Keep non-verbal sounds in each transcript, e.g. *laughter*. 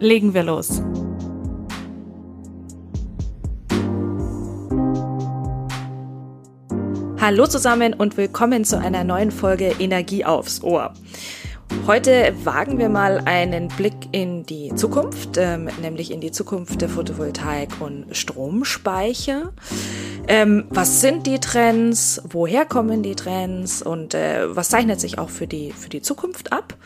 Legen wir los. Hallo zusammen und willkommen zu einer neuen Folge Energie aufs Ohr. Heute wagen wir mal einen Blick in die Zukunft, ähm, nämlich in die Zukunft der Photovoltaik und Stromspeicher. Ähm, was sind die Trends? Woher kommen die Trends? Und äh, was zeichnet sich auch für die, für die Zukunft ab?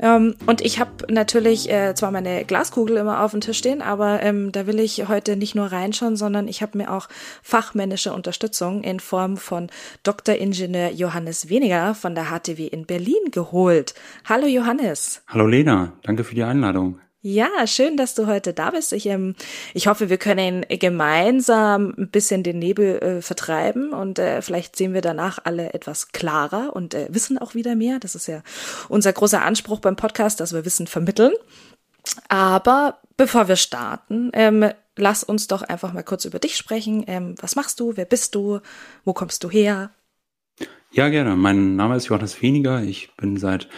Ähm, und ich habe natürlich äh, zwar meine Glaskugel immer auf dem Tisch stehen, aber ähm, da will ich heute nicht nur reinschauen, sondern ich habe mir auch fachmännische Unterstützung in Form von Dr. Ingenieur Johannes Weniger von der HTW in Berlin geholt. Hallo Johannes. Hallo Lena, danke für die Einladung. Ja, schön, dass du heute da bist. Ich, ähm, ich hoffe, wir können gemeinsam ein bisschen den Nebel äh, vertreiben und äh, vielleicht sehen wir danach alle etwas klarer und äh, wissen auch wieder mehr. Das ist ja unser großer Anspruch beim Podcast, dass wir Wissen vermitteln. Aber bevor wir starten, ähm, lass uns doch einfach mal kurz über dich sprechen. Ähm, was machst du? Wer bist du? Wo kommst du her? Ja, gerne. Mein Name ist Johannes Weniger. Ich bin seit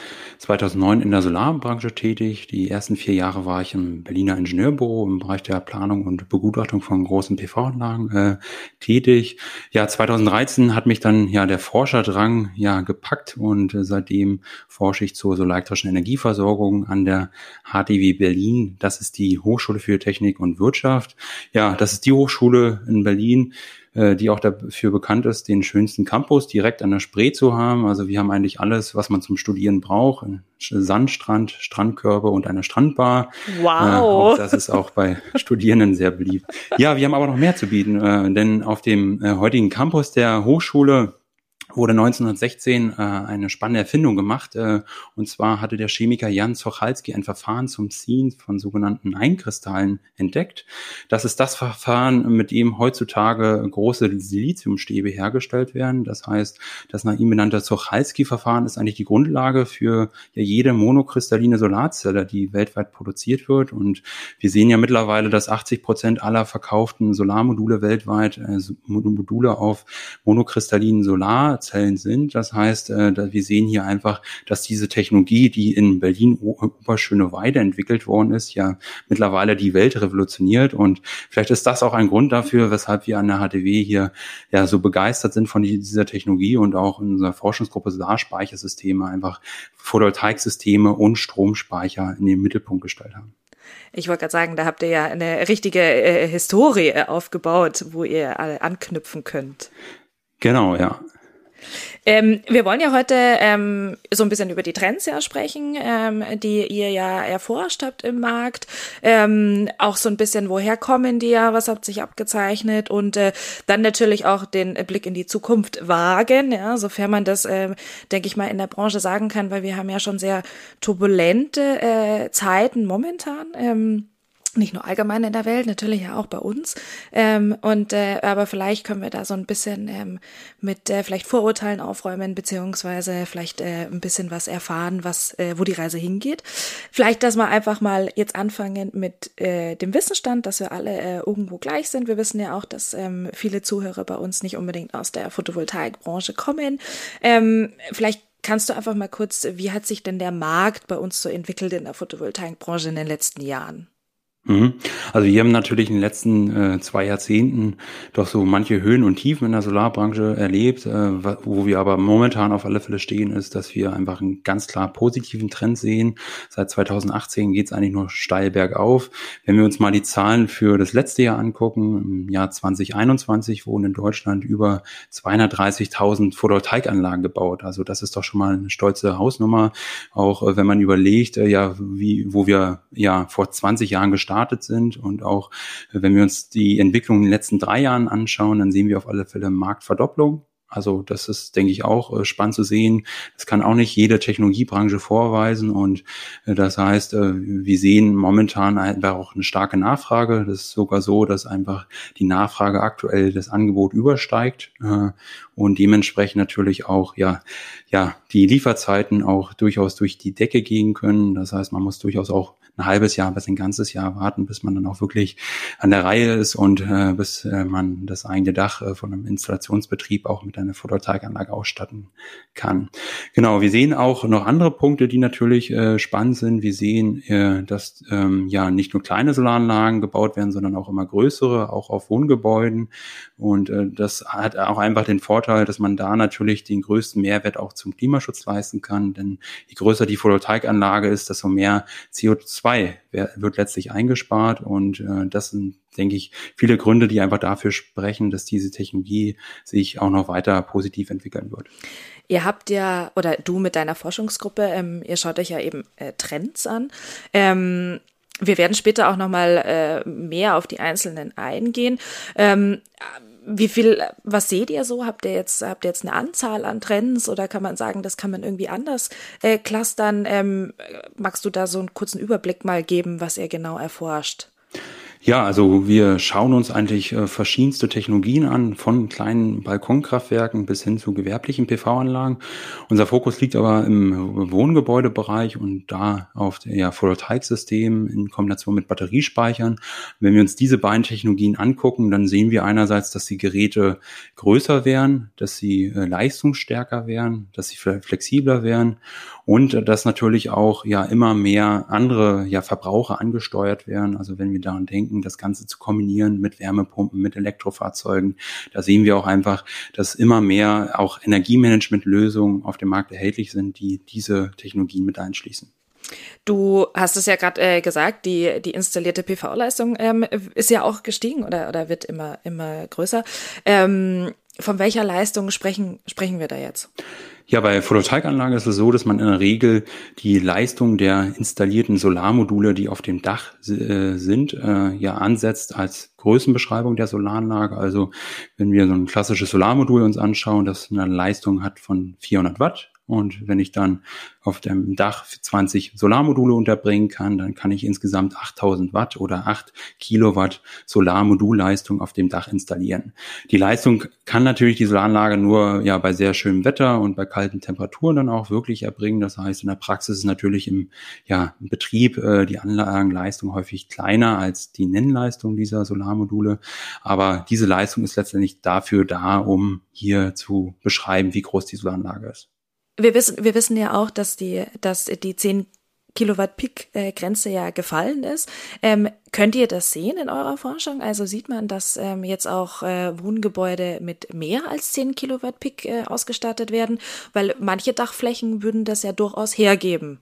2009 in der Solarbranche tätig. Die ersten vier Jahre war ich im Berliner Ingenieurbüro im Bereich der Planung und Begutachtung von großen PV-Anlagen äh, tätig. Ja, 2013 hat mich dann ja der Forscherdrang ja gepackt und äh, seitdem forsche ich zur solarelektrischen Energieversorgung an der HTW Berlin. Das ist die Hochschule für Technik und Wirtschaft. Ja, das ist die Hochschule in Berlin, äh, die auch dafür bekannt ist, den schönsten Campus direkt an der Spree zu haben. Also wir haben eigentlich alles, was man zum Studieren braucht. Sandstrand, Strandkörbe und eine Strandbar. Wow. Äh, das ist auch bei Studierenden sehr beliebt. Ja, wir haben aber noch mehr zu bieten, äh, denn auf dem äh, heutigen Campus der Hochschule wurde 1916 äh, eine spannende Erfindung gemacht. Äh, und zwar hatte der Chemiker Jan Zochalski ein Verfahren zum Ziehen von sogenannten Einkristallen entdeckt. Das ist das Verfahren, mit dem heutzutage große Siliziumstäbe hergestellt werden. Das heißt, das nach ihm benannte Zochalski-Verfahren ist eigentlich die Grundlage für ja, jede monokristalline Solarzelle, die weltweit produziert wird. Und wir sehen ja mittlerweile, dass 80 Prozent aller verkauften Solarmodule weltweit äh, Module auf monokristallinen Solar Zellen sind. Das heißt, äh, wir sehen hier einfach, dass diese Technologie, die in Berlin Oberschöneweide entwickelt worden ist, ja mittlerweile die Welt revolutioniert. Und vielleicht ist das auch ein Grund dafür, weshalb wir an der HTW hier ja so begeistert sind von dieser Technologie und auch in unserer Forschungsgruppe Solarspeichersysteme einfach Photovoltaiksysteme und Stromspeicher in den Mittelpunkt gestellt haben. Ich wollte gerade sagen, da habt ihr ja eine richtige äh, Historie aufgebaut, wo ihr alle anknüpfen könnt. Genau, ja. Ähm, wir wollen ja heute ähm, so ein bisschen über die Trends ja sprechen, ähm, die ihr ja erforscht habt im Markt. Ähm, auch so ein bisschen, woher kommen die ja, was hat sich abgezeichnet und äh, dann natürlich auch den Blick in die Zukunft wagen, ja, sofern man das, äh, denke ich mal, in der Branche sagen kann, weil wir haben ja schon sehr turbulente äh, Zeiten momentan. Nicht nur allgemein in der Welt, natürlich ja auch bei uns. Ähm, und äh, aber vielleicht können wir da so ein bisschen ähm, mit äh, vielleicht Vorurteilen aufräumen, beziehungsweise vielleicht äh, ein bisschen was erfahren, was äh, wo die Reise hingeht. Vielleicht, dass wir einfach mal jetzt anfangen mit äh, dem Wissensstand, dass wir alle äh, irgendwo gleich sind. Wir wissen ja auch, dass ähm, viele Zuhörer bei uns nicht unbedingt aus der Photovoltaikbranche kommen. Ähm, vielleicht Kannst du einfach mal kurz, wie hat sich denn der Markt bei uns so entwickelt in der Photovoltaikbranche in den letzten Jahren? Mhm. Also wir haben natürlich in den letzten äh, zwei Jahrzehnten doch so manche Höhen und Tiefen in der Solarbranche erlebt. Äh, wo wir aber momentan auf alle Fälle stehen, ist, dass wir einfach einen ganz klar positiven Trend sehen. Seit 2018 geht es eigentlich nur steil bergauf. Wenn wir uns mal die Zahlen für das letzte Jahr angucken, im Jahr 2021 wurden in Deutschland über 230.000 Photovoltaikanlagen gebaut. Also das ist doch schon mal eine stolze Hausnummer. Auch äh, wenn man überlegt, äh, ja, wie, wo wir ja vor 20 Jahren gestartet gestartet sind. Und auch wenn wir uns die Entwicklung in den letzten drei Jahren anschauen, dann sehen wir auf alle Fälle Marktverdopplung. Also das ist, denke ich, auch äh, spannend zu sehen. Das kann auch nicht jede Technologiebranche vorweisen. Und äh, das heißt, äh, wir sehen momentan einfach auch eine starke Nachfrage. Das ist sogar so, dass einfach die Nachfrage aktuell das Angebot übersteigt und dementsprechend natürlich auch ja ja die Lieferzeiten auch durchaus durch die Decke gehen können. Das heißt, man muss durchaus auch ein halbes Jahr bis ein ganzes Jahr warten, bis man dann auch wirklich an der Reihe ist und bis man das eigene Dach von einem Installationsbetrieb auch mit einer Photovoltaikanlage ausstatten kann. Genau, wir sehen auch noch andere Punkte, die natürlich äh, spannend sind. Wir sehen, äh, dass ähm, ja nicht nur kleine Solaranlagen gebaut werden, sondern auch immer größere, auch auf Wohngebäuden. Und äh, das hat auch einfach den Vorteil, dass man da natürlich den größten Mehrwert auch zum Klimaschutz leisten kann. Denn je größer die Photovoltaikanlage ist, desto mehr CO2 wird letztlich eingespart und äh, das sind, denke ich, viele Gründe, die einfach dafür sprechen, dass diese Technologie sich auch noch weiter positiv entwickeln wird. Ihr habt ja, oder du mit deiner Forschungsgruppe, ähm, ihr schaut euch ja eben äh, Trends an. Ähm, wir werden später auch noch mal äh, mehr auf die einzelnen eingehen. Ähm, wie viel, was seht ihr so? Habt ihr jetzt, habt ihr jetzt eine Anzahl an Trends oder kann man sagen, das kann man irgendwie anders äh, clustern? Ähm, magst du da so einen kurzen Überblick mal geben, was ihr genau erforscht? Ja, also wir schauen uns eigentlich äh, verschiedenste Technologien an, von kleinen Balkonkraftwerken bis hin zu gewerblichen PV-Anlagen. Unser Fokus liegt aber im Wohngebäudebereich und da auf ja, Photovoltaiksystem in Kombination mit Batteriespeichern. Wenn wir uns diese beiden Technologien angucken, dann sehen wir einerseits, dass die Geräte größer wären, dass sie äh, leistungsstärker wären, dass sie flexibler wären und äh, dass natürlich auch ja immer mehr andere ja Verbraucher angesteuert werden. Also wenn wir daran denken, denken, das Ganze zu kombinieren mit Wärmepumpen, mit Elektrofahrzeugen. Da sehen wir auch einfach, dass immer mehr auch Energiemanagementlösungen auf dem Markt erhältlich sind, die diese Technologien mit einschließen. Du hast es ja gerade äh, gesagt, die, die installierte PV-Leistung ähm, ist ja auch gestiegen oder, oder wird immer, immer größer. Ähm, von welcher Leistung sprechen, sprechen wir da jetzt? Ja, bei Photovoltaikanlagen ist es so, dass man in der Regel die Leistung der installierten Solarmodule, die auf dem Dach äh, sind, äh, ja ansetzt als Größenbeschreibung der Solaranlage. Also wenn wir so ein klassisches Solarmodul uns anschauen, das eine Leistung hat von 400 Watt, und wenn ich dann auf dem Dach 20 Solarmodule unterbringen kann, dann kann ich insgesamt 8000 Watt oder 8 Kilowatt Solarmodulleistung auf dem Dach installieren. Die Leistung kann natürlich die Solaranlage nur ja bei sehr schönem Wetter und bei kalten Temperaturen dann auch wirklich erbringen. Das heißt, in der Praxis ist natürlich im, ja, im Betrieb äh, die Anlagenleistung häufig kleiner als die Nennleistung dieser Solarmodule. Aber diese Leistung ist letztendlich dafür da, um hier zu beschreiben, wie groß die Solaranlage ist wir wissen, wir wissen ja auch, dass die, dass die 10 Kilowatt Peak-Grenze ja gefallen ist. Ähm, könnt ihr das sehen in eurer Forschung? Also sieht man, dass ähm, jetzt auch äh, Wohngebäude mit mehr als 10 Kilowatt Peak äh, ausgestattet werden? Weil manche Dachflächen würden das ja durchaus hergeben.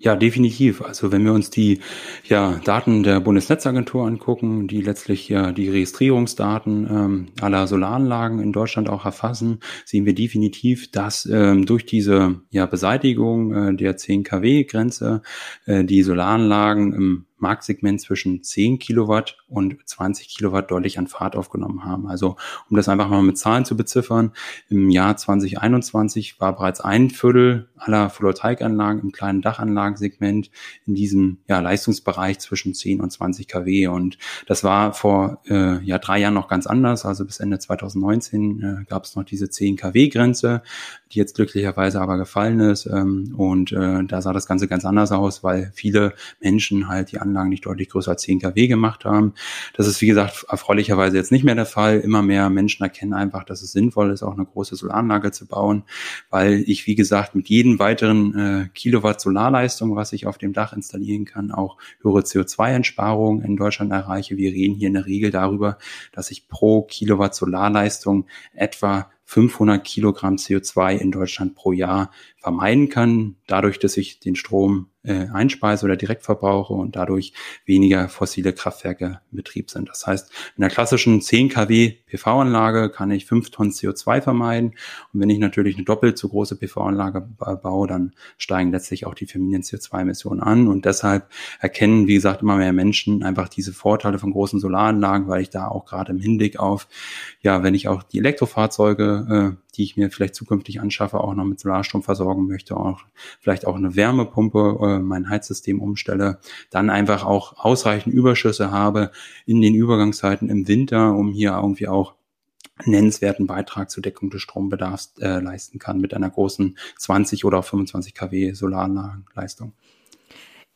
Ja, definitiv. Also wenn wir uns die ja, Daten der Bundesnetzagentur angucken, die letztlich ja die Registrierungsdaten ähm, aller Solaranlagen in Deutschland auch erfassen, sehen wir definitiv, dass ähm, durch diese ja, Beseitigung äh, der 10 kW-Grenze äh, die Solaranlagen im Marktsegment zwischen 10 Kilowatt und 20 Kilowatt deutlich an Fahrt aufgenommen haben. Also um das einfach mal mit Zahlen zu beziffern, im Jahr 2021 war bereits ein Viertel aller Photovoltaikanlagen im kleinen Dachanlagensegment in diesem ja, Leistungsbereich zwischen 10 und 20 kW. Und das war vor äh, ja, drei Jahren noch ganz anders. Also bis Ende 2019 äh, gab es noch diese 10 kW-Grenze, die jetzt glücklicherweise aber gefallen ist. Ähm, und äh, da sah das Ganze ganz anders aus, weil viele Menschen halt die Anlagen nicht deutlich größer als 10 kW gemacht haben. Das ist, wie gesagt, erfreulicherweise jetzt nicht mehr der Fall. Immer mehr Menschen erkennen einfach, dass es sinnvoll ist, auch eine große Solaranlage zu bauen, weil ich, wie gesagt, mit jedem weiteren äh, Kilowatt Solarleistung, was ich auf dem Dach installieren kann, auch höhere CO2-Einsparungen in Deutschland erreiche. Wir reden hier in der Regel darüber, dass ich pro Kilowatt Solarleistung etwa 500 Kilogramm CO2 in Deutschland pro Jahr vermeiden kann, dadurch, dass ich den Strom äh, einspeise oder direkt verbrauche und dadurch weniger fossile Kraftwerke in Betrieb sind. Das heißt, in der klassischen 10 kW PV-Anlage kann ich 5 Tonnen CO2 vermeiden. Und wenn ich natürlich eine doppelt so große PV-Anlage baue, dann steigen letztlich auch die Familien CO2-Emissionen an. Und deshalb erkennen, wie gesagt, immer mehr Menschen einfach diese Vorteile von großen Solaranlagen, weil ich da auch gerade im Hinblick auf, ja, wenn ich auch die Elektrofahrzeuge äh, die ich mir vielleicht zukünftig anschaffe, auch noch mit Solarstrom versorgen möchte, auch vielleicht auch eine Wärmepumpe, äh, mein Heizsystem umstelle, dann einfach auch ausreichend Überschüsse habe in den Übergangszeiten im Winter, um hier irgendwie auch nennenswerten Beitrag zur Deckung des Strombedarfs äh, leisten kann mit einer großen 20 oder auch 25 kW Solaranlagenleistung.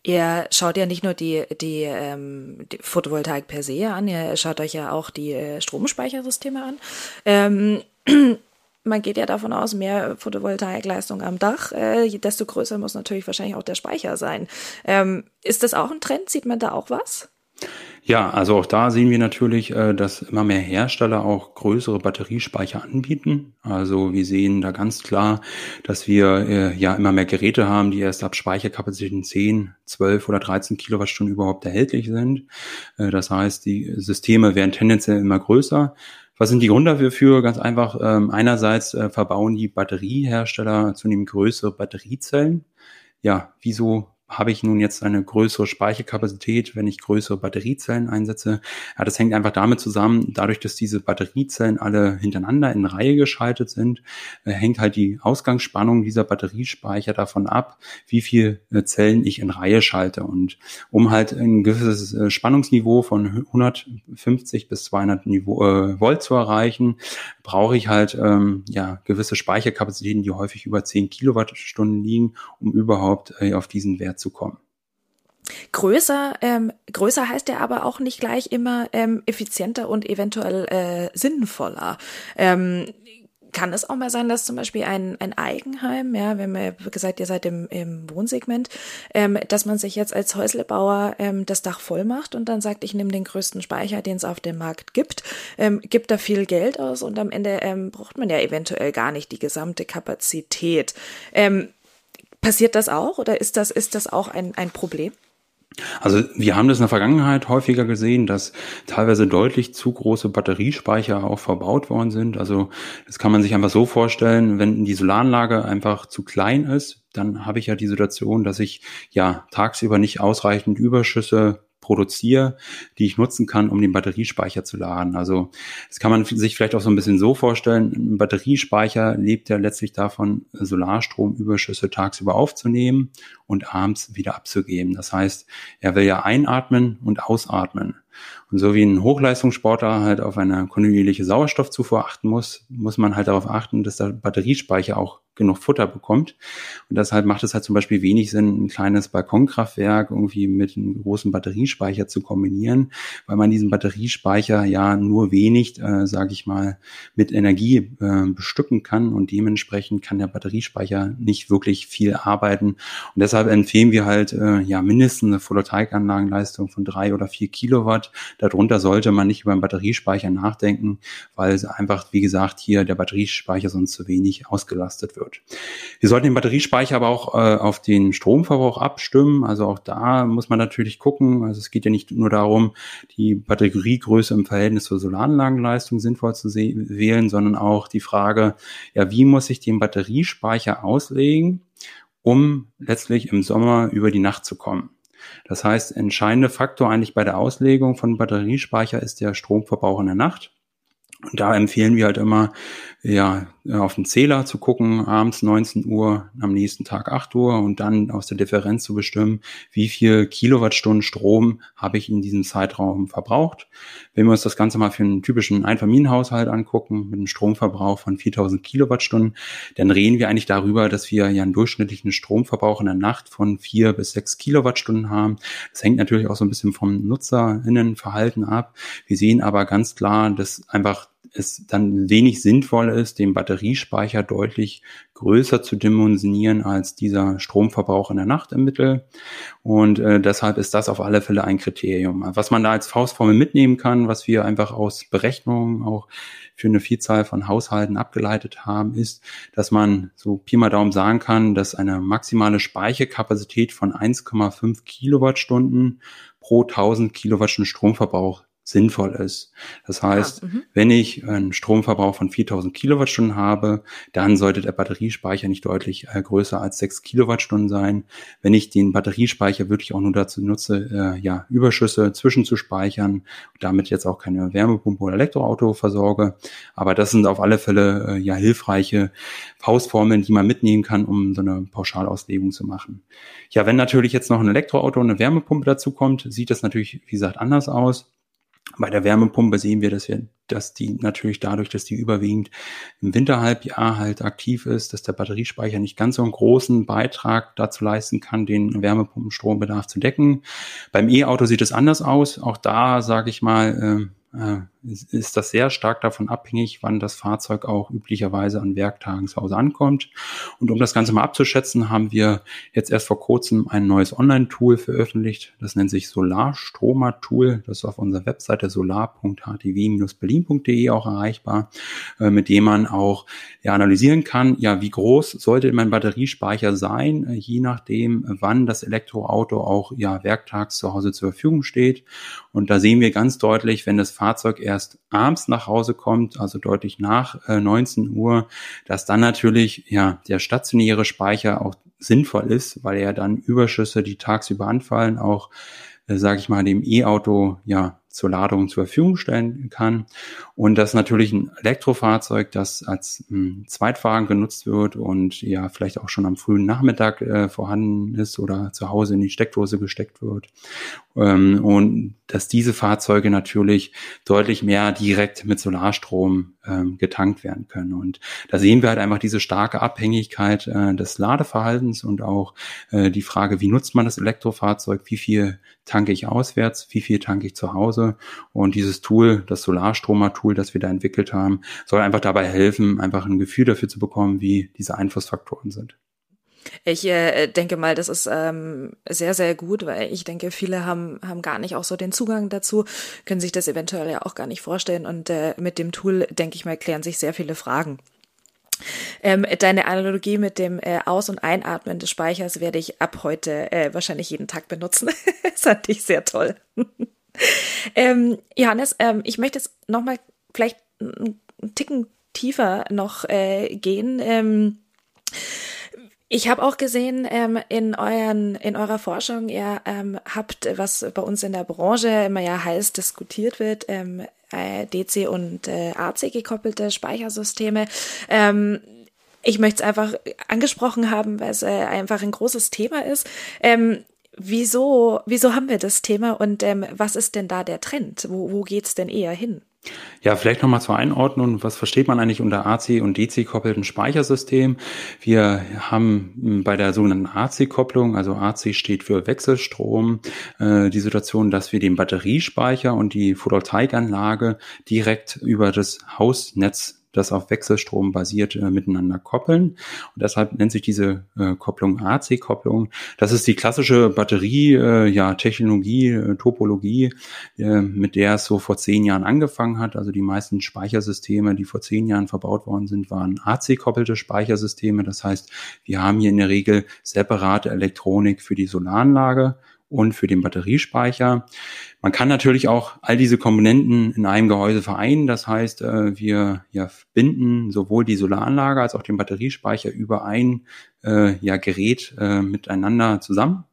Ihr schaut ja nicht nur die, die, ähm, die Photovoltaik per se an, ihr schaut euch ja auch die äh, Stromspeichersysteme an. Ähm, *clears throat* man geht ja davon aus, mehr Photovoltaikleistung am Dach, äh, desto größer muss natürlich wahrscheinlich auch der Speicher sein. Ähm, ist das auch ein Trend? Sieht man da auch was? Ja, also auch da sehen wir natürlich, äh, dass immer mehr Hersteller auch größere Batteriespeicher anbieten. Also wir sehen da ganz klar, dass wir äh, ja immer mehr Geräte haben, die erst ab Speicherkapazitäten 10, 12 oder 13 Kilowattstunden überhaupt erhältlich sind. Äh, das heißt, die Systeme werden tendenziell immer größer. Was sind die Gründe dafür? Ganz einfach, ähm, einerseits verbauen die Batteriehersteller zunehmend größere Batteriezellen. Ja, wieso habe ich nun jetzt eine größere Speicherkapazität, wenn ich größere Batteriezellen einsetze? Ja, das hängt einfach damit zusammen, dadurch, dass diese Batteriezellen alle hintereinander in Reihe geschaltet sind, äh, hängt halt die Ausgangsspannung dieser Batteriespeicher davon ab, wie viel äh, Zellen ich in Reihe schalte. Und um halt ein gewisses äh, Spannungsniveau von 150 bis 200 Niveau, äh, Volt zu erreichen, brauche ich halt ähm, ja gewisse Speicherkapazitäten, die häufig über 10 Kilowattstunden liegen, um überhaupt äh, auf diesen Wert zu kommen. Größer, ähm, größer heißt ja aber auch nicht gleich immer ähm, effizienter und eventuell äh, sinnvoller. Ähm, kann es auch mal sein, dass zum Beispiel ein, ein Eigenheim, ja, wenn man gesagt, ihr seid im, im Wohnsegment, ähm, dass man sich jetzt als Häuslebauer ähm, das Dach voll macht und dann sagt, ich nehme den größten Speicher, den es auf dem Markt gibt, ähm, gibt da viel Geld aus und am Ende ähm, braucht man ja eventuell gar nicht die gesamte Kapazität. Ähm, Passiert das auch oder ist das, ist das auch ein, ein Problem? Also wir haben das in der Vergangenheit häufiger gesehen, dass teilweise deutlich zu große Batteriespeicher auch verbaut worden sind. Also das kann man sich einfach so vorstellen, wenn die Solaranlage einfach zu klein ist, dann habe ich ja die Situation, dass ich ja tagsüber nicht ausreichend Überschüsse produziere, die ich nutzen kann, um den Batteriespeicher zu laden. Also das kann man sich vielleicht auch so ein bisschen so vorstellen. Ein Batteriespeicher lebt ja letztlich davon, Solarstromüberschüsse tagsüber aufzunehmen und abends wieder abzugeben. Das heißt, er will ja einatmen und ausatmen. Und so wie ein Hochleistungssportler halt auf eine kontinuierliche Sauerstoffzufuhr achten muss, muss man halt darauf achten, dass der Batteriespeicher auch genug Futter bekommt. Und deshalb macht es halt zum Beispiel wenig Sinn, ein kleines Balkonkraftwerk irgendwie mit einem großen Batteriespeicher zu kombinieren, weil man diesen Batteriespeicher ja nur wenig, äh, sage ich mal, mit Energie äh, bestücken kann und dementsprechend kann der Batteriespeicher nicht wirklich viel arbeiten. Und deshalb empfehlen wir halt äh, ja mindestens eine Photovoltaikanlagenleistung von drei oder vier Kilowatt. Darunter sollte man nicht über einen Batteriespeicher nachdenken, weil einfach, wie gesagt, hier der Batteriespeicher sonst zu wenig ausgelastet wird wird. Wir sollten den Batteriespeicher aber auch äh, auf den Stromverbrauch abstimmen. Also auch da muss man natürlich gucken. Also es geht ja nicht nur darum, die Batteriegröße im Verhältnis zur Solaranlagenleistung sinnvoll zu wählen, sondern auch die Frage, ja, wie muss ich den Batteriespeicher auslegen, um letztlich im Sommer über die Nacht zu kommen. Das heißt, entscheidende Faktor eigentlich bei der Auslegung von Batteriespeicher ist der Stromverbrauch in der Nacht. Und da empfehlen wir halt immer, ja, auf den Zähler zu gucken, abends 19 Uhr, am nächsten Tag 8 Uhr und dann aus der Differenz zu bestimmen, wie viel Kilowattstunden Strom habe ich in diesem Zeitraum verbraucht. Wenn wir uns das Ganze mal für einen typischen Einfamilienhaushalt angucken, mit einem Stromverbrauch von 4000 Kilowattstunden, dann reden wir eigentlich darüber, dass wir ja einen durchschnittlichen Stromverbrauch in der Nacht von vier bis sechs Kilowattstunden haben. Das hängt natürlich auch so ein bisschen vom Nutzerinnenverhalten ab. Wir sehen aber ganz klar, dass einfach es dann wenig sinnvoll ist, den Batteriespeicher deutlich größer zu dimensionieren als dieser Stromverbrauch in der Nacht im Mittel. Und äh, deshalb ist das auf alle Fälle ein Kriterium. Was man da als Faustformel mitnehmen kann, was wir einfach aus Berechnungen auch für eine Vielzahl von Haushalten abgeleitet haben, ist, dass man so Pi mal Daumen sagen kann, dass eine maximale Speicherkapazität von 1,5 Kilowattstunden pro 1000 Kilowattstunden Stromverbrauch sinnvoll ist. Das heißt, ah, wenn ich einen Stromverbrauch von 4000 Kilowattstunden habe, dann sollte der Batteriespeicher nicht deutlich äh, größer als 6 Kilowattstunden sein. Wenn ich den Batteriespeicher wirklich auch nur dazu nutze, äh, ja, Überschüsse zwischenzuspeichern, damit jetzt auch keine Wärmepumpe oder Elektroauto versorge. Aber das sind auf alle Fälle äh, ja hilfreiche Faustformeln, die man mitnehmen kann, um so eine Pauschalauslegung zu machen. Ja, wenn natürlich jetzt noch ein Elektroauto und eine Wärmepumpe dazu kommt, sieht das natürlich, wie gesagt, anders aus. Bei der Wärmepumpe sehen wir, dass wir, dass die natürlich dadurch, dass die überwiegend im Winterhalbjahr halt aktiv ist, dass der Batteriespeicher nicht ganz so einen großen Beitrag dazu leisten kann, den Wärmepumpenstrombedarf zu decken. Beim E-Auto sieht es anders aus. Auch da sage ich mal, äh, äh, ist das sehr stark davon abhängig, wann das Fahrzeug auch üblicherweise an Werktagen zu Hause ankommt. Und um das Ganze mal abzuschätzen, haben wir jetzt erst vor kurzem ein neues Online-Tool veröffentlicht. Das nennt sich Solarstromer-Tool. Das ist auf unserer Webseite solar.htw-berlin.de auch erreichbar, äh, mit dem man auch ja, analysieren kann, ja, wie groß sollte mein Batteriespeicher sein, äh, je nachdem, wann das Elektroauto auch ja werktags zu Hause zur Verfügung steht. Und da sehen wir ganz deutlich, wenn das Fahrzeug erst abends nach Hause kommt, also deutlich nach äh, 19 Uhr, dass dann natürlich ja der stationäre Speicher auch sinnvoll ist, weil er dann Überschüsse, die tagsüber anfallen, auch äh, sage ich mal, dem E-Auto ja zur Ladung zur Verfügung stellen kann. Und das natürlich ein Elektrofahrzeug, das als mh, hm, Zweitwagen genutzt wird und ja vielleicht auch schon am frühen Nachmittag äh, vorhanden ist oder zu Hause in die Steckdose gesteckt wird. Ähm, und dass diese Fahrzeuge natürlich deutlich mehr direkt mit Solarstrom ähm, getankt werden können. Und da sehen wir halt einfach diese starke Abhängigkeit äh, des Ladeverhaltens und auch äh, die Frage, wie nutzt man das Elektrofahrzeug, wie viel tanke ich auswärts, wie viel tanke ich zu Hause. Und dieses Tool, das Solarstromer-Tool, das wir da entwickelt haben, soll einfach dabei helfen, einfach ein Gefühl dafür zu bekommen, wie diese Einflussfaktoren sind. Ich äh, denke mal, das ist ähm, sehr, sehr gut, weil ich denke, viele haben, haben gar nicht auch so den Zugang dazu, können sich das eventuell ja auch gar nicht vorstellen. Und äh, mit dem Tool, denke ich mal, klären sich sehr viele Fragen. Ähm, deine Analogie mit dem äh, Aus- und Einatmen des Speichers werde ich ab heute äh, wahrscheinlich jeden Tag benutzen. *laughs* das fand ich sehr toll. *laughs* ähm, Johannes, ähm, ich möchte jetzt nochmal vielleicht einen Ticken tiefer noch äh, gehen. Ähm, ich habe auch gesehen ähm, in euren in eurer Forschung, ihr ähm, habt, was bei uns in der Branche immer ja heiß diskutiert wird, ähm, äh, DC und äh, AC gekoppelte Speichersysteme. Ähm, ich möchte es einfach angesprochen haben, weil es äh, einfach ein großes Thema ist. Ähm, wieso, wieso haben wir das Thema und ähm, was ist denn da der Trend? Wo, wo geht's denn eher hin? Ja, vielleicht nochmal zur Einordnung. Was versteht man eigentlich unter AC und DC koppelten Speichersystem? Wir haben bei der sogenannten AC-Kopplung, also AC steht für Wechselstrom, äh, die Situation, dass wir den Batteriespeicher und die Photovoltaikanlage direkt über das Hausnetz das auf Wechselstrom basiert, äh, miteinander koppeln. Und deshalb nennt sich diese äh, Kopplung AC-Kopplung. Das ist die klassische Batterie, äh, ja, Technologie, äh, Topologie, äh, mit der es so vor zehn Jahren angefangen hat. Also die meisten Speichersysteme, die vor zehn Jahren verbaut worden sind, waren AC-koppelte Speichersysteme. Das heißt, wir haben hier in der Regel separate Elektronik für die Solaranlage und für den Batteriespeicher. Man kann natürlich auch all diese Komponenten in einem Gehäuse vereinen. Das heißt, äh, wir ja, binden sowohl die Solaranlage als auch den Batteriespeicher über ein äh, ja, Gerät äh, miteinander zusammen.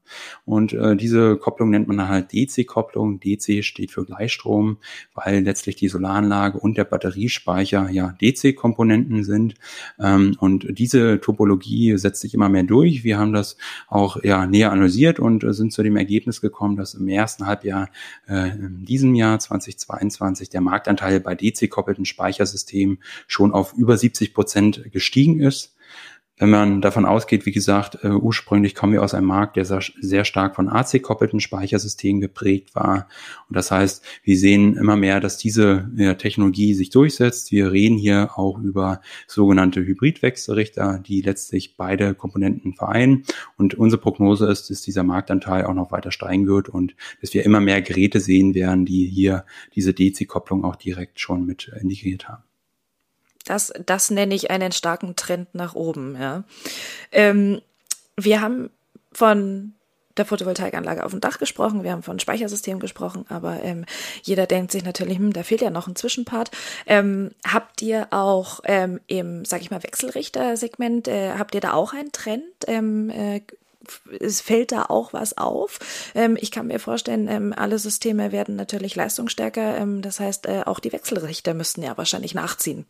Und äh, diese Kopplung nennt man dann halt DC-Kopplung. DC steht für Gleichstrom, weil letztlich die Solaranlage und der Batteriespeicher ja DC-Komponenten sind. Ähm, und diese Topologie setzt sich immer mehr durch. Wir haben das auch ja näher analysiert und äh, sind zu dem Ergebnis gekommen, dass im ersten Halbjahr äh, in diesem Jahr 2022 der Marktanteil bei DC-koppelten Speichersystemen schon auf über 70 Prozent gestiegen ist. Wenn man davon ausgeht, wie gesagt, äh, ursprünglich kommen wir aus einem Markt, der sehr, sehr stark von AC-koppelten Speichersystemen geprägt war. Und das heißt, wir sehen immer mehr, dass diese ja, Technologie sich durchsetzt. Wir reden hier auch über sogenannte Hybridwechselrichter, die letztlich beide Komponenten vereinen. Und unsere Prognose ist, dass dieser Marktanteil auch noch weiter steigen wird und dass wir immer mehr Geräte sehen werden, die hier diese DC-Kopplung auch direkt schon mit integriert haben. Das, das nenne ich einen starken Trend nach oben. Ja. Ähm, wir haben von der Photovoltaikanlage auf dem Dach gesprochen, wir haben von Speichersystem gesprochen, aber ähm, jeder denkt sich natürlich, hm, da fehlt ja noch ein Zwischenpart. Ähm, habt ihr auch ähm, im, sag ich mal, Wechselrichter-Segment, äh, habt ihr da auch einen Trend? Ähm, äh, es fällt da auch was auf. Ähm, ich kann mir vorstellen, ähm, alle Systeme werden natürlich leistungsstärker. Das heißt, äh, auch die Wechselrichter müssten ja wahrscheinlich nachziehen.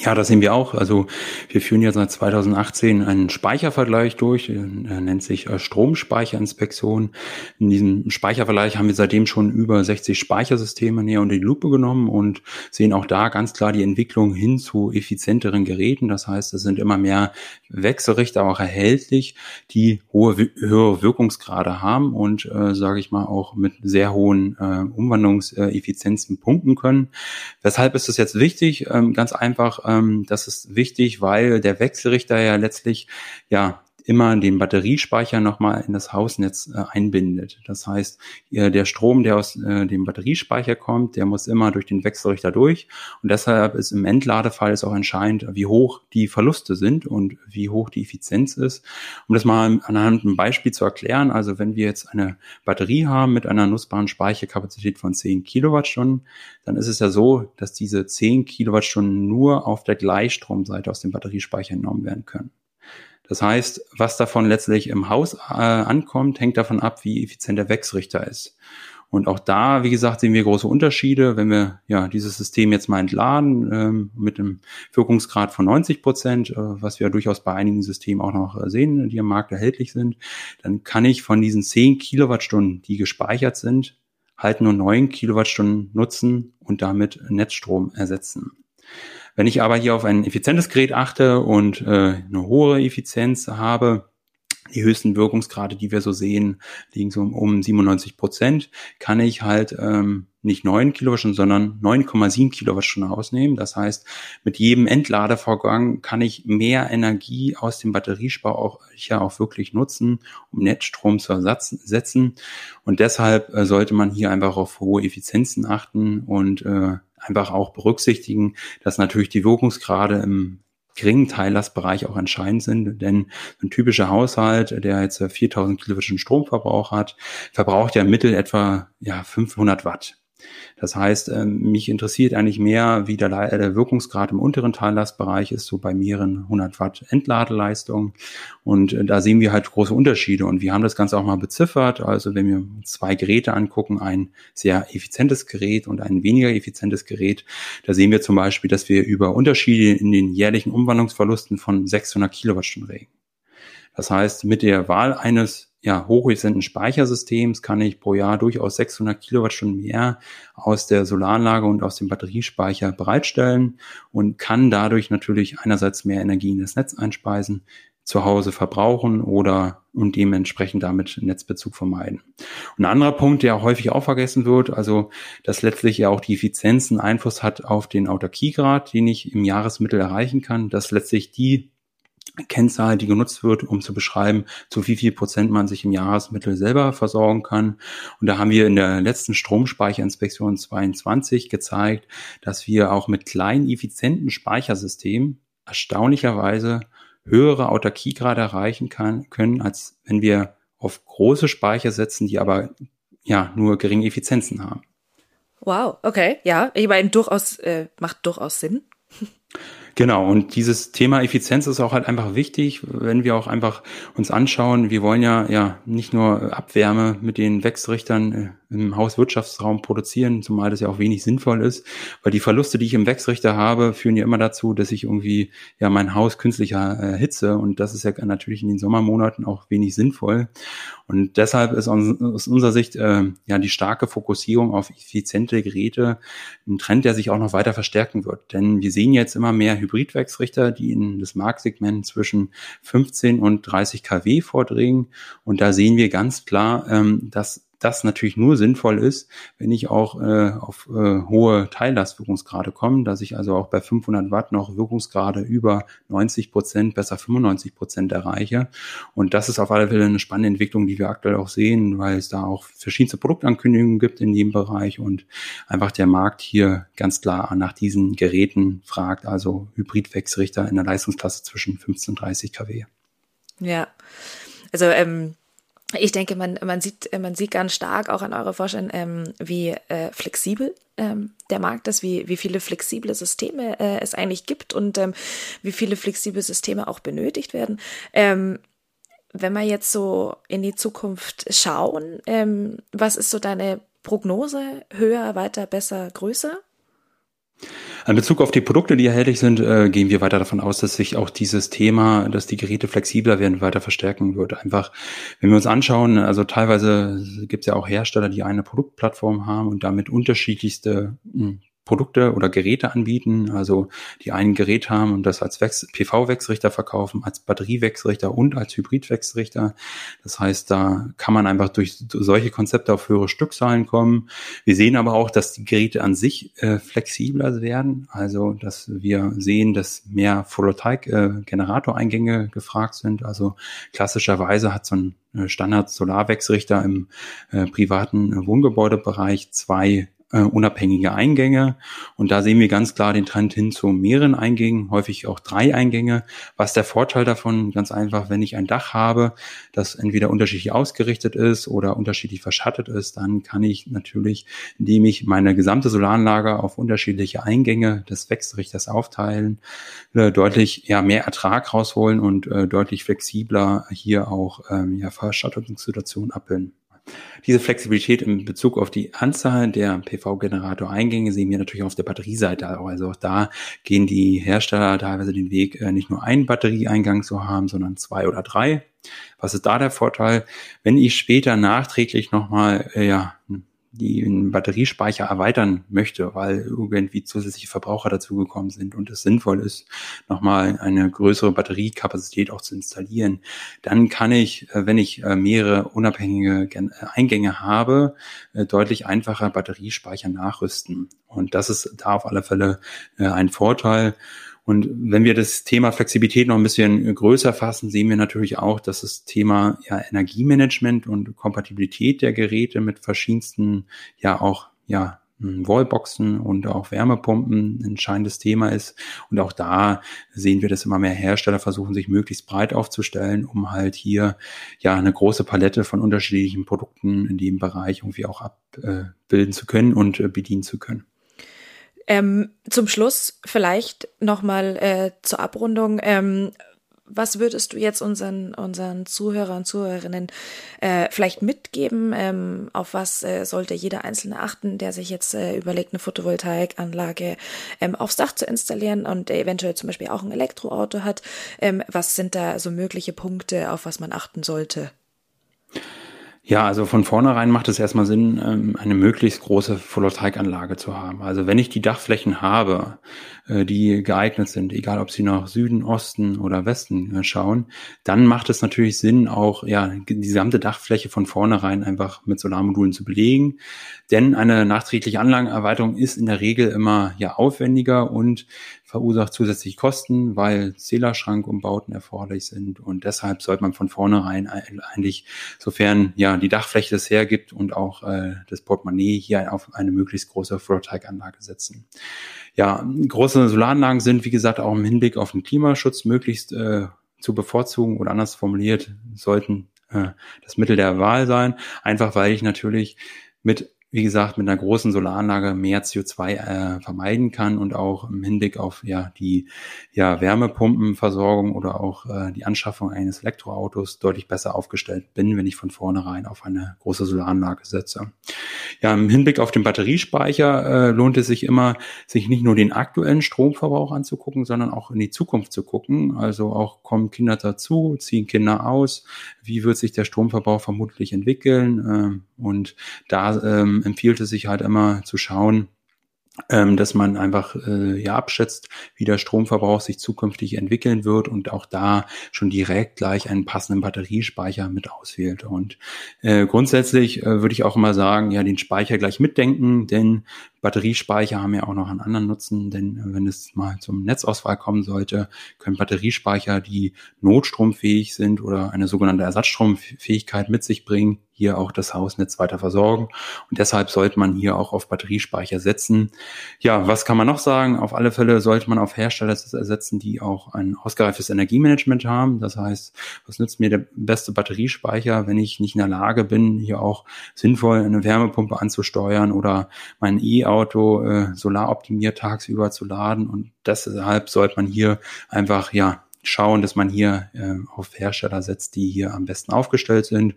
Ja, das sehen wir auch. Also wir führen ja seit 2018 einen Speichervergleich durch, er nennt sich äh, Stromspeicherinspektion. In diesem Speichervergleich haben wir seitdem schon über 60 Speichersysteme näher unter die Lupe genommen und sehen auch da ganz klar die Entwicklung hin zu effizienteren Geräten. Das heißt, es sind immer mehr Wechselrichter auch erhältlich, die hohe, höhere Wirkungsgrade haben und, äh, sage ich mal, auch mit sehr hohen äh, Umwandlungseffizienzen punkten können. Weshalb ist es jetzt wichtig? Ähm, ganz einfach, ähm, das ist wichtig, weil der Wechselrichter ja letztlich ja immer den Batteriespeicher nochmal in das Hausnetz äh, einbindet. Das heißt, der Strom, der aus äh, dem Batteriespeicher kommt, der muss immer durch den Wechselrichter durch. Und deshalb ist im Entladefall ist auch entscheidend, wie hoch die Verluste sind und wie hoch die Effizienz ist. Um das mal anhand einem Beispiel zu erklären, also wenn wir jetzt eine Batterie haben mit einer nutzbaren Speicherkapazität von 10 Kilowattstunden, dann ist es ja so, dass diese 10 Kilowattstunden nur auf der Gleichstromseite aus dem Batteriespeicher entnommen werden können. Das heißt, was davon letztlich im Haus äh, ankommt, hängt davon ab, wie effizient der Wechselrichter ist. Und auch da, wie gesagt, sehen wir große Unterschiede. Wenn wir ja dieses System jetzt mal entladen ähm, mit einem Wirkungsgrad von 90 Prozent, äh, was wir durchaus bei einigen Systemen auch noch äh, sehen, die am Markt erhältlich sind, dann kann ich von diesen 10 Kilowattstunden, die gespeichert sind, halt nur 9 Kilowattstunden nutzen und damit Netzstrom ersetzen. Wenn ich aber hier auf ein effizientes Gerät achte und äh, eine hohe Effizienz habe, die höchsten Wirkungsgrade, die wir so sehen, liegen so um 97 Prozent, kann ich halt ähm, nicht 9 Kilowattstunden, sondern 9,7 Kilowattstunden ausnehmen. Das heißt, mit jedem Entladevorgang kann ich mehr Energie aus dem Batteriespar auch, ja auch wirklich nutzen, um Netzstrom zu ersetzen. Und deshalb äh, sollte man hier einfach auf hohe Effizienzen achten und äh, einfach auch berücksichtigen, dass natürlich die Wirkungsgrade im geringen Teillastbereich auch entscheidend sind, denn ein typischer Haushalt, der jetzt 4000 Kilowattstunden Stromverbrauch hat, verbraucht ja im Mittel etwa ja 500 Watt. Das heißt, ähm, mich interessiert eigentlich mehr, wie der, der Wirkungsgrad im unteren Teillastbereich ist, so bei mehreren 100 Watt Entladeleistung. Und äh, da sehen wir halt große Unterschiede. Und wir haben das Ganze auch mal beziffert. Also wenn wir zwei Geräte angucken, ein sehr effizientes Gerät und ein weniger effizientes Gerät, da sehen wir zum Beispiel, dass wir über Unterschiede in den jährlichen Umwandlungsverlusten von 600 Kilowattstunden reden. Das heißt, mit der Wahl eines ja, hocheffizienten Speichersystems kann ich pro Jahr durchaus 600 Kilowattstunden mehr aus der Solaranlage und aus dem Batteriespeicher bereitstellen und kann dadurch natürlich einerseits mehr Energie in das Netz einspeisen, zu Hause verbrauchen oder und dementsprechend damit Netzbezug vermeiden. Ein anderer Punkt, der häufig auch vergessen wird, also dass letztlich ja auch die Effizienz einen Einfluss hat auf den Autarkiegrad, den ich im Jahresmittel erreichen kann, dass letztlich die Kennzahl, die genutzt wird, um zu beschreiben, zu wie viel Prozent man sich im Jahresmittel selber versorgen kann. Und da haben wir in der letzten Stromspeicherinspektion 22 gezeigt, dass wir auch mit kleinen, effizienten Speichersystemen erstaunlicherweise höhere Autarkiegrade erreichen kann, können, als wenn wir auf große Speicher setzen, die aber ja nur geringe Effizienzen haben. Wow, okay, ja, ich meine, durchaus, äh, macht durchaus Sinn. Genau, und dieses Thema Effizienz ist auch halt einfach wichtig, wenn wir auch einfach uns anschauen, wir wollen ja ja nicht nur Abwärme mit den Wechselrichtern äh, im Hauswirtschaftsraum produzieren, zumal das ja auch wenig sinnvoll ist, weil die Verluste, die ich im Wechselrichter habe, führen ja immer dazu, dass ich irgendwie ja mein Haus künstlicher erhitze und das ist ja natürlich in den Sommermonaten auch wenig sinnvoll. Und deshalb ist aus unserer Sicht äh, ja die starke Fokussierung auf effiziente Geräte ein Trend, der sich auch noch weiter verstärken wird. Denn wir sehen jetzt immer mehr Hybridwechselrichter, die in das Marktsegment zwischen 15 und 30 kW vordringen. Und da sehen wir ganz klar, ähm, dass das natürlich nur sinnvoll ist, wenn ich auch äh, auf äh, hohe Teillastwirkungsgrade komme, dass ich also auch bei 500 Watt noch Wirkungsgrade über 90 Prozent, besser 95 Prozent erreiche. Und das ist auf alle Fälle eine spannende Entwicklung, die wir aktuell auch sehen, weil es da auch verschiedenste Produktankündigungen gibt in dem Bereich und einfach der Markt hier ganz klar nach diesen Geräten fragt, also Hybridwechselrichter in der Leistungsklasse zwischen 15 und 30 kW. Ja, also ähm, ich denke, man, man, sieht, man sieht ganz stark auch an eurer Forschung, ähm, wie äh, flexibel ähm, der Markt ist, wie, wie viele flexible Systeme äh, es eigentlich gibt und ähm, wie viele flexible Systeme auch benötigt werden. Ähm, wenn wir jetzt so in die Zukunft schauen, ähm, was ist so deine Prognose? Höher, weiter, besser, größer? In Bezug auf die Produkte, die erhältlich sind, äh, gehen wir weiter davon aus, dass sich auch dieses Thema, dass die Geräte flexibler werden, weiter verstärken wird. Einfach, wenn wir uns anschauen, also teilweise gibt es ja auch Hersteller, die eine Produktplattform haben und damit unterschiedlichste hm, Produkte oder Geräte anbieten, also die ein Gerät haben und das als PV-Wechselrichter verkaufen, als Batteriewechselrichter und als Hybridwechselrichter. Das heißt, da kann man einfach durch solche Konzepte auf höhere Stückzahlen kommen. Wir sehen aber auch, dass die Geräte an sich äh, flexibler werden, also dass wir sehen, dass mehr Photovoltaik-Generatoreingänge gefragt sind. Also klassischerweise hat so ein äh, Standard-Solarwechselrichter im äh, privaten Wohngebäudebereich zwei äh, unabhängige Eingänge. Und da sehen wir ganz klar den Trend hin zu mehreren Eingängen, häufig auch drei Eingänge. Was der Vorteil davon? Ganz einfach, wenn ich ein Dach habe, das entweder unterschiedlich ausgerichtet ist oder unterschiedlich verschattet ist, dann kann ich natürlich, indem ich meine gesamte Solaranlage auf unterschiedliche Eingänge des Wechselrichters aufteilen, äh, deutlich ja, mehr Ertrag rausholen und äh, deutlich flexibler hier auch ähm, ja, Verschattungssituationen abbilden. Diese Flexibilität in Bezug auf die Anzahl der PV-Generator-Eingänge sehen wir natürlich auf der Batterieseite. Also auch da gehen die Hersteller teilweise den Weg, äh, nicht nur einen Batterieeingang zu haben, sondern zwei oder drei. Was ist da der Vorteil? Wenn ich später nachträglich nochmal äh, ja, den Batteriespeicher erweitern möchte, weil irgendwie zusätzliche Verbraucher dazugekommen sind und es sinnvoll ist, nochmal eine größere Batteriekapazität auch zu installieren, dann kann ich, äh, wenn ich äh, mehrere unabhängige äh, Eingänge habe, deutlich einfacher Batteriespeicher nachrüsten. Und das ist da auf alle Fälle ein Vorteil. Und wenn wir das Thema Flexibilität noch ein bisschen größer fassen, sehen wir natürlich auch, dass das Thema ja, Energiemanagement und Kompatibilität der Geräte mit verschiedensten, ja auch ja Wallboxen und auch Wärmepumpen ein entscheidendes Thema ist. Und auch da sehen wir, dass immer mehr Hersteller versuchen, sich möglichst breit aufzustellen, um halt hier ja eine große Palette von unterschiedlichen Produkten in dem Bereich irgendwie auch abbilden zu können und äh, bedienen zu können. Ähm, zum Schluss vielleicht nochmal äh, zur Abrundung. Ähm, was würdest du jetzt unseren, unseren Zuhörern und Zuhörerinnen äh, vielleicht mitgeben? Ähm, auf was äh, sollte jeder Einzelne achten, der sich jetzt äh, überlegt, eine Photovoltaikanlage ähm, aufs Dach zu installieren und eventuell zum Beispiel auch ein Elektroauto hat? Ähm, was sind da so mögliche Punkte, auf was man achten sollte? Ja, also von vornherein macht es erstmal Sinn, ähm, eine möglichst große Photovoltaikanlage zu haben. Also wenn ich die Dachflächen habe, äh, die geeignet sind, egal ob sie nach Süden, Osten oder Westen äh, schauen, dann macht es natürlich Sinn, auch ja die gesamte Dachfläche von vornherein einfach mit Solarmodulen zu belegen. Denn eine nachträgliche Anlagenerweiterung ist in der Regel immer ja aufwendiger und verursacht zusätzlich Kosten, weil Zählerschrankumbauten erforderlich sind und deshalb sollte man von vornherein eigentlich, sofern ja die Dachfläche es hergibt und auch äh, das Portemonnaie hier auf eine möglichst große Photovoltaikanlage setzen. Ja, große Solaranlagen sind, wie gesagt, auch im Hinblick auf den Klimaschutz möglichst äh, zu bevorzugen oder anders formuliert, sollten äh, das Mittel der Wahl sein, einfach weil ich natürlich mit wie gesagt, mit einer großen Solaranlage mehr CO2 äh, vermeiden kann und auch im Hinblick auf ja die ja Wärmepumpenversorgung oder auch äh, die Anschaffung eines Elektroautos deutlich besser aufgestellt bin, wenn ich von vornherein auf eine große Solaranlage setze. Ja, im Hinblick auf den Batteriespeicher äh, lohnt es sich immer, sich nicht nur den aktuellen Stromverbrauch anzugucken, sondern auch in die Zukunft zu gucken. Also auch kommen Kinder dazu, ziehen Kinder aus, wie wird sich der Stromverbrauch vermutlich entwickeln äh, und da ähm, empfiehlt es sich halt immer zu schauen, ähm, dass man einfach äh, ja abschätzt, wie der Stromverbrauch sich zukünftig entwickeln wird und auch da schon direkt gleich einen passenden Batteriespeicher mit auswählt. Und äh, grundsätzlich äh, würde ich auch immer sagen, ja, den Speicher gleich mitdenken, denn Batteriespeicher haben ja auch noch einen anderen Nutzen, denn wenn es mal zum Netzausfall kommen sollte, können Batteriespeicher, die notstromfähig sind oder eine sogenannte Ersatzstromfähigkeit mit sich bringen, hier auch das Hausnetz weiter versorgen. Und deshalb sollte man hier auch auf Batteriespeicher setzen. Ja, was kann man noch sagen? Auf alle Fälle sollte man auf Hersteller setzen, die auch ein ausgereiftes Energiemanagement haben. Das heißt, was nützt mir der beste Batteriespeicher, wenn ich nicht in der Lage bin, hier auch sinnvoll eine Wärmepumpe anzusteuern oder mein E-Auto äh, solaroptimiert tagsüber zu laden. Und deshalb sollte man hier einfach, ja, schauen, dass man hier äh, auf Hersteller setzt, die hier am besten aufgestellt sind.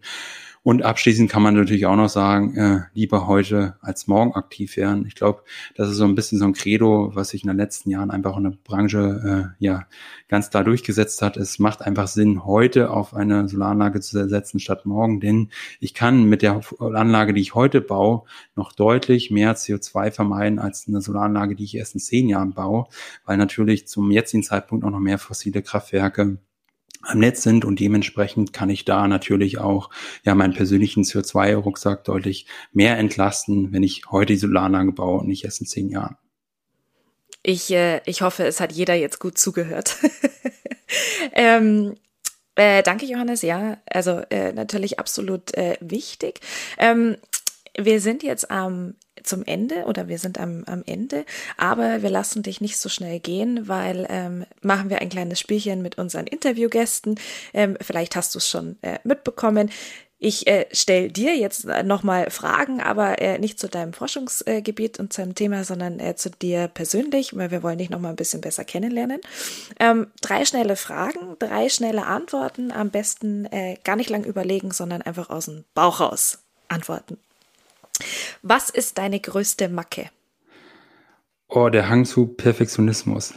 Und abschließend kann man natürlich auch noch sagen, äh, lieber heute als morgen aktiv werden. Ich glaube, das ist so ein bisschen so ein Credo, was sich in den letzten Jahren einfach in der Branche äh, ja ganz klar durchgesetzt hat. Es macht einfach Sinn, heute auf eine Solaranlage zu setzen statt morgen, denn ich kann mit der Anlage, die ich heute baue, noch deutlich mehr CO2 vermeiden als eine Solaranlage, die ich erst in zehn Jahren baue, weil natürlich zum jetzigen Zeitpunkt auch noch mehr fossile Kraftwerke am Netz sind und dementsprechend kann ich da natürlich auch ja meinen persönlichen CO2-Rucksack deutlich mehr entlasten, wenn ich heute die Solaranlage baue und nicht erst in zehn Jahren. Ich, äh, ich hoffe, es hat jeder jetzt gut zugehört. *laughs* ähm, äh, danke, Johannes. Ja, also äh, natürlich absolut äh, wichtig. Ähm, wir sind jetzt am zum Ende oder wir sind am, am Ende, aber wir lassen dich nicht so schnell gehen, weil ähm, machen wir ein kleines Spielchen mit unseren Interviewgästen. Ähm, vielleicht hast du es schon äh, mitbekommen. Ich äh, stelle dir jetzt nochmal Fragen, aber äh, nicht zu deinem Forschungsgebiet und zu deinem Thema, sondern äh, zu dir persönlich, weil wir wollen dich nochmal ein bisschen besser kennenlernen. Ähm, drei schnelle Fragen, drei schnelle Antworten, am besten äh, gar nicht lang überlegen, sondern einfach aus dem Bauch raus antworten. Was ist deine größte Macke? Oh, der Hang zu Perfektionismus.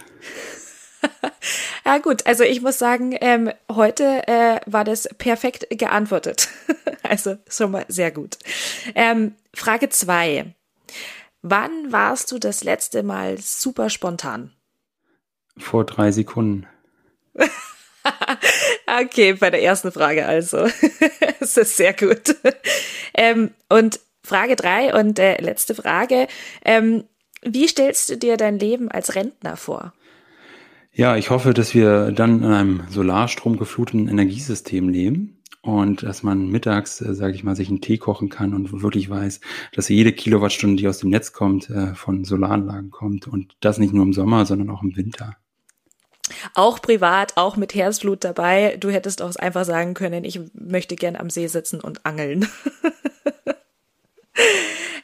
*laughs* ja gut, also ich muss sagen, ähm, heute äh, war das perfekt geantwortet. *laughs* also schon mal sehr gut. Ähm, Frage zwei: Wann warst du das letzte Mal super spontan? Vor drei Sekunden. *laughs* okay, bei der ersten Frage also. das ist sehr gut. Ähm, und Frage drei und äh, letzte Frage. Ähm, wie stellst du dir dein Leben als Rentner vor? Ja, ich hoffe, dass wir dann in einem solarstromgefluteten Energiesystem leben und dass man mittags, äh, sage ich mal, sich einen Tee kochen kann und wirklich weiß, dass jede Kilowattstunde, die aus dem Netz kommt, äh, von Solaranlagen kommt und das nicht nur im Sommer, sondern auch im Winter. Auch privat, auch mit Herzblut dabei. Du hättest auch einfach sagen können, ich möchte gern am See sitzen und angeln. *laughs*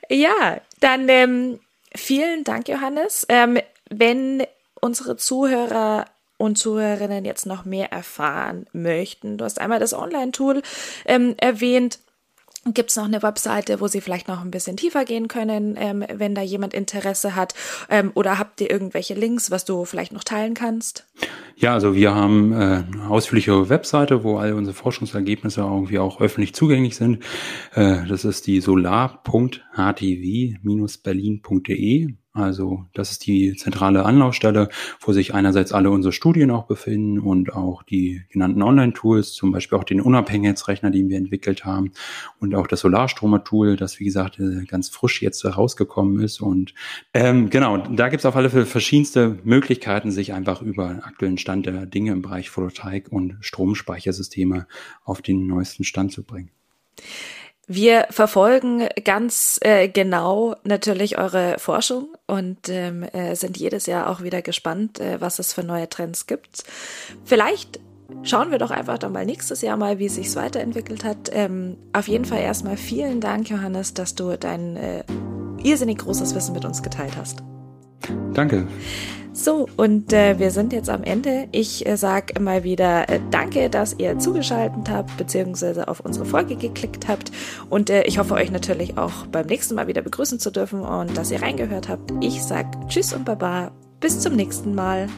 Ja, dann ähm, vielen Dank, Johannes. Ähm, wenn unsere Zuhörer und Zuhörerinnen jetzt noch mehr erfahren möchten, du hast einmal das Online-Tool ähm, erwähnt. Gibt es noch eine Webseite, wo Sie vielleicht noch ein bisschen tiefer gehen können, ähm, wenn da jemand Interesse hat? Ähm, oder habt ihr irgendwelche Links, was du vielleicht noch teilen kannst? Ja, also wir haben äh, eine ausführliche Webseite, wo all unsere Forschungsergebnisse irgendwie auch öffentlich zugänglich sind. Äh, das ist die solar.htw-berlin.de. Also das ist die zentrale Anlaufstelle, wo sich einerseits alle unsere Studien auch befinden und auch die genannten Online-Tools, zum Beispiel auch den Unabhängigkeitsrechner, den wir entwickelt haben und auch das Solarstromer-Tool, das wie gesagt äh, ganz frisch jetzt herausgekommen ist. Und ähm, genau, da gibt es auf alle Fälle verschiedenste Möglichkeiten, sich einfach über den aktuellen Stand der Dinge im Bereich Photovoltaik und Stromspeichersysteme auf den neuesten Stand zu bringen. Wir verfolgen ganz äh, genau natürlich eure Forschung und ähm, äh, sind jedes Jahr auch wieder gespannt, äh, was es für neue Trends gibt. Vielleicht schauen wir doch einfach dann mal nächstes Jahr mal, wie es sich weiterentwickelt hat. Ähm, auf jeden Fall erstmal vielen Dank, Johannes, dass du dein äh, irrsinnig großes Wissen mit uns geteilt hast. Danke. So, und äh, wir sind jetzt am Ende. Ich äh, sage mal wieder äh, danke, dass ihr zugeschaltet habt, beziehungsweise auf unsere Folge geklickt habt. Und äh, ich hoffe, euch natürlich auch beim nächsten Mal wieder begrüßen zu dürfen und dass ihr reingehört habt. Ich sag Tschüss und Baba. Bis zum nächsten Mal.